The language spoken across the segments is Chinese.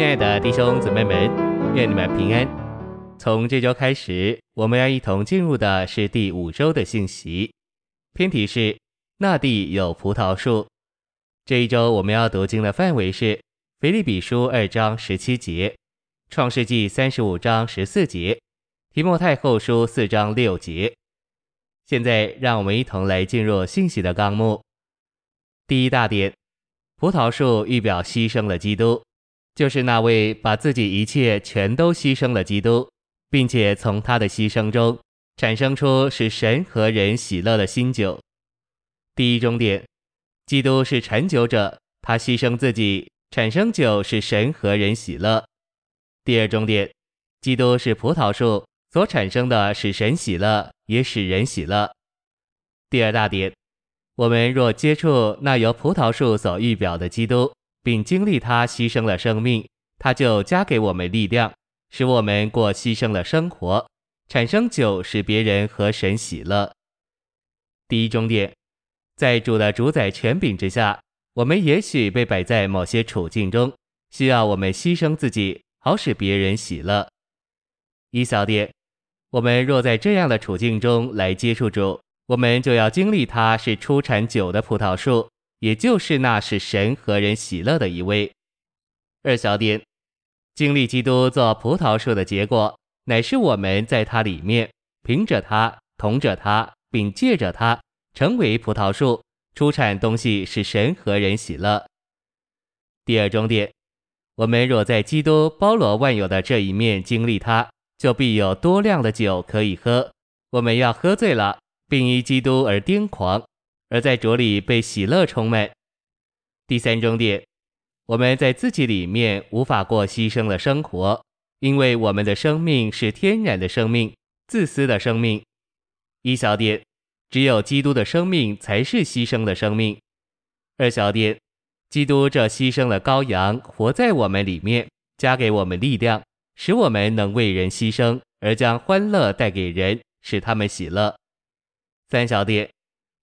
亲爱的弟兄姊妹们，愿你们平安。从这周开始，我们要一同进入的是第五周的信息。篇题是“那地有葡萄树”。这一周我们要读经的范围是《腓立比书》二章十七节，《创世纪》三十五章十四节，《提摩太后书》四章六节。现在，让我们一同来进入信息的纲目。第一大点，葡萄树预表牺牲了基督。就是那位把自己一切全都牺牲了基督，并且从他的牺牲中产生出使神和人喜乐的新酒。第一重点，基督是陈酒者，他牺牲自己产生酒，使神和人喜乐。第二重点，基督是葡萄树所产生的，使神喜乐，也使人喜乐。第二大点，我们若接触那由葡萄树所预表的基督。并经历他牺牲了生命，他就加给我们力量，使我们过牺牲的生活，产生酒，使别人和神喜乐。第一重点，在主的主宰权柄之下，我们也许被摆在某些处境中，需要我们牺牲自己，好使别人喜乐。一小点，我们若在这样的处境中来接触主，我们就要经历他是出产酒的葡萄树。也就是那使神和人喜乐的一位。二小点，经历基督做葡萄树的结果，乃是我们在他里面，凭着他，同着他，并借着他，成为葡萄树，出产东西，使神和人喜乐。第二重点，我们若在基督包罗万有的这一面经历他，就必有多量的酒可以喝。我们要喝醉了，并因基督而癫狂。而在主里被喜乐充满。第三重点，我们在自己里面无法过牺牲的生活，因为我们的生命是天然的生命，自私的生命。一小点，只有基督的生命才是牺牲的生命。二小点，基督这牺牲的羔羊活在我们里面，加给我们力量，使我们能为人牺牲，而将欢乐带给人，使他们喜乐。三小点。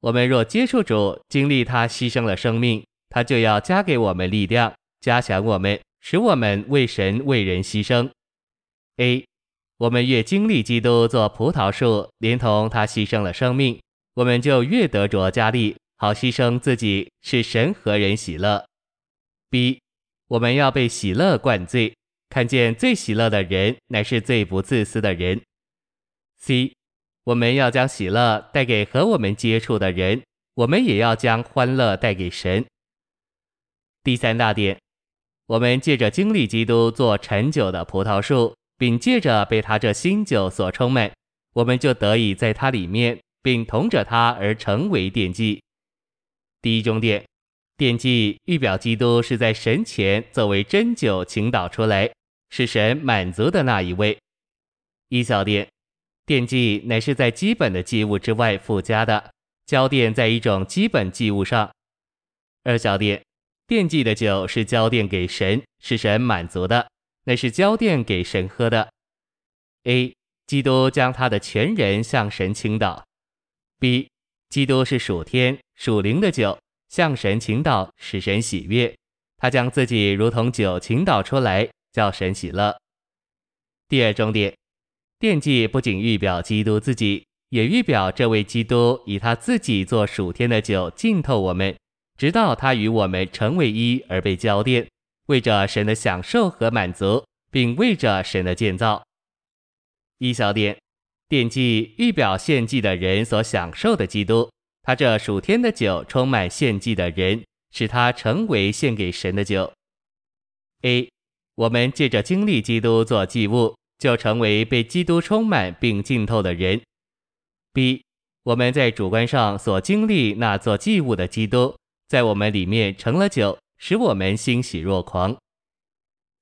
我们若接触主，经历他牺牲了生命，他就要加给我们力量，加强我们，使我们为神为人牺牲。A，我们越经历基督做葡萄树，连同他牺牲了生命，我们就越得着加力，好牺牲自己，使神和人喜乐。B，我们要被喜乐灌醉，看见最喜乐的人乃是最不自私的人。C。我们要将喜乐带给和我们接触的人，我们也要将欢乐带给神。第三大点，我们借着经历基督做陈酒的葡萄树，并借着被他这新酒所充满，我们就得以在他里面，并同着他而成为奠祭。第一重点，奠祭预表基督是在神前作为真酒倾倒出来，是神满足的那一位。一小点。奠祭乃是在基本的祭物之外附加的，浇奠在一种基本祭物上。二小点，奠祭的酒是浇奠给神，是神满足的，那是浇奠给神喝的。A. 基督将他的全人向神倾倒。B. 基督是属天属灵的酒，向神倾倒，使神喜悦。他将自己如同酒倾倒出来，叫神喜乐。第二重点。惦记不仅预表基督自己，也预表这位基督以他自己做属天的酒浸透我们，直到他与我们成为一而被浇奠，为着神的享受和满足，并为着神的建造。一小点，惦记预表献祭的人所享受的基督，他这属天的酒充满献祭的人，使他成为献给神的酒。A，我们借着经历基督做祭物。就成为被基督充满并浸透的人。B，我们在主观上所经历那做祭物的基督，在我们里面成了酒，使我们欣喜若狂。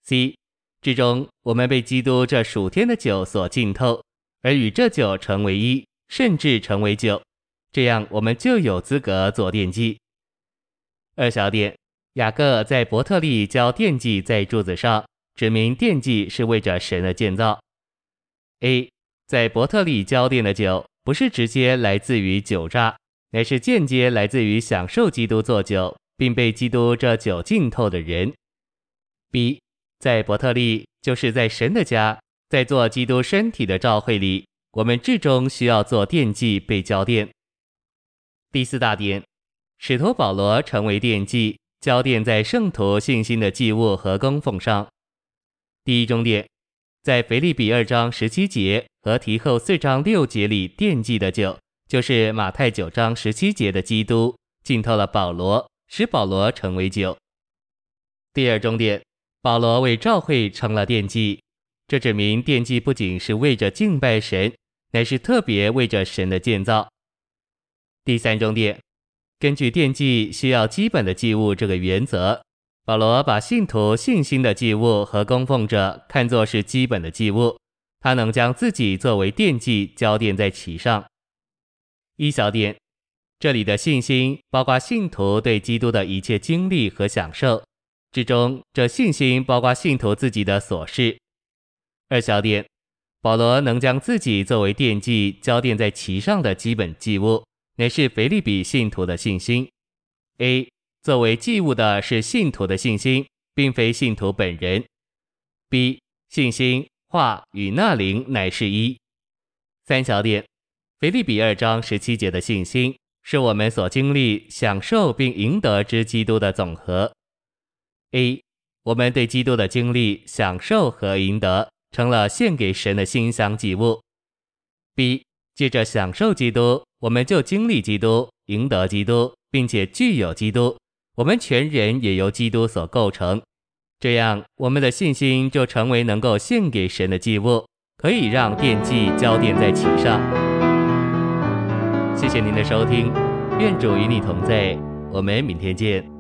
C，至终我们被基督这属天的酒所浸透，而与这酒成为一，甚至成为酒，这样我们就有资格做奠祭。二小点，雅各在伯特利浇奠祭在柱子上。指明奠祭是为着神的建造。A，在伯特利浇奠的酒，不是直接来自于酒榨，乃是间接来自于享受基督做酒，并被基督这酒浸透的人。B，在伯特利，就是在神的家，在做基督身体的召会里，我们至终需要做奠祭被浇奠。第四大点，使徒保罗成为奠祭，浇奠在圣徒信心的祭物和供奉上。第一中点，在腓立比二章十七节和提后四章六节里奠祭的酒，就是马太九章十七节的基督浸透了保罗，使保罗成为酒。第二中点。保罗为召会成了奠祭，这指明奠祭不仅是为着敬拜神，乃是特别为着神的建造。第三重点，根据奠祭需要基本的祭物这个原则，保罗把信徒信心的祭物和供奉者看作是基本的祭物，他能将自己作为奠祭交奠在其上。一小点，这里的信心包括信徒对基督的一切经历和享受。之中，这信心包括信徒自己的琐事。二小点，保罗能将自己作为奠祭交奠在其上的基本祭物，乃是腓利比信徒的信心。A 作为祭物的是信徒的信心，并非信徒本人。B 信心话与那灵乃是一。三小点，腓立比二章十七节的信心，是我们所经历、享受并赢得之基督的总和。A，我们对基督的经历、享受和赢得，成了献给神的馨香祭物。B，借着享受基督，我们就经历基督、赢得基督，并且具有基督。我们全人也由基督所构成，这样我们的信心就成为能够献给神的祭物，可以让奠祭交奠在其上。谢谢您的收听，愿主与你同在，我们明天见。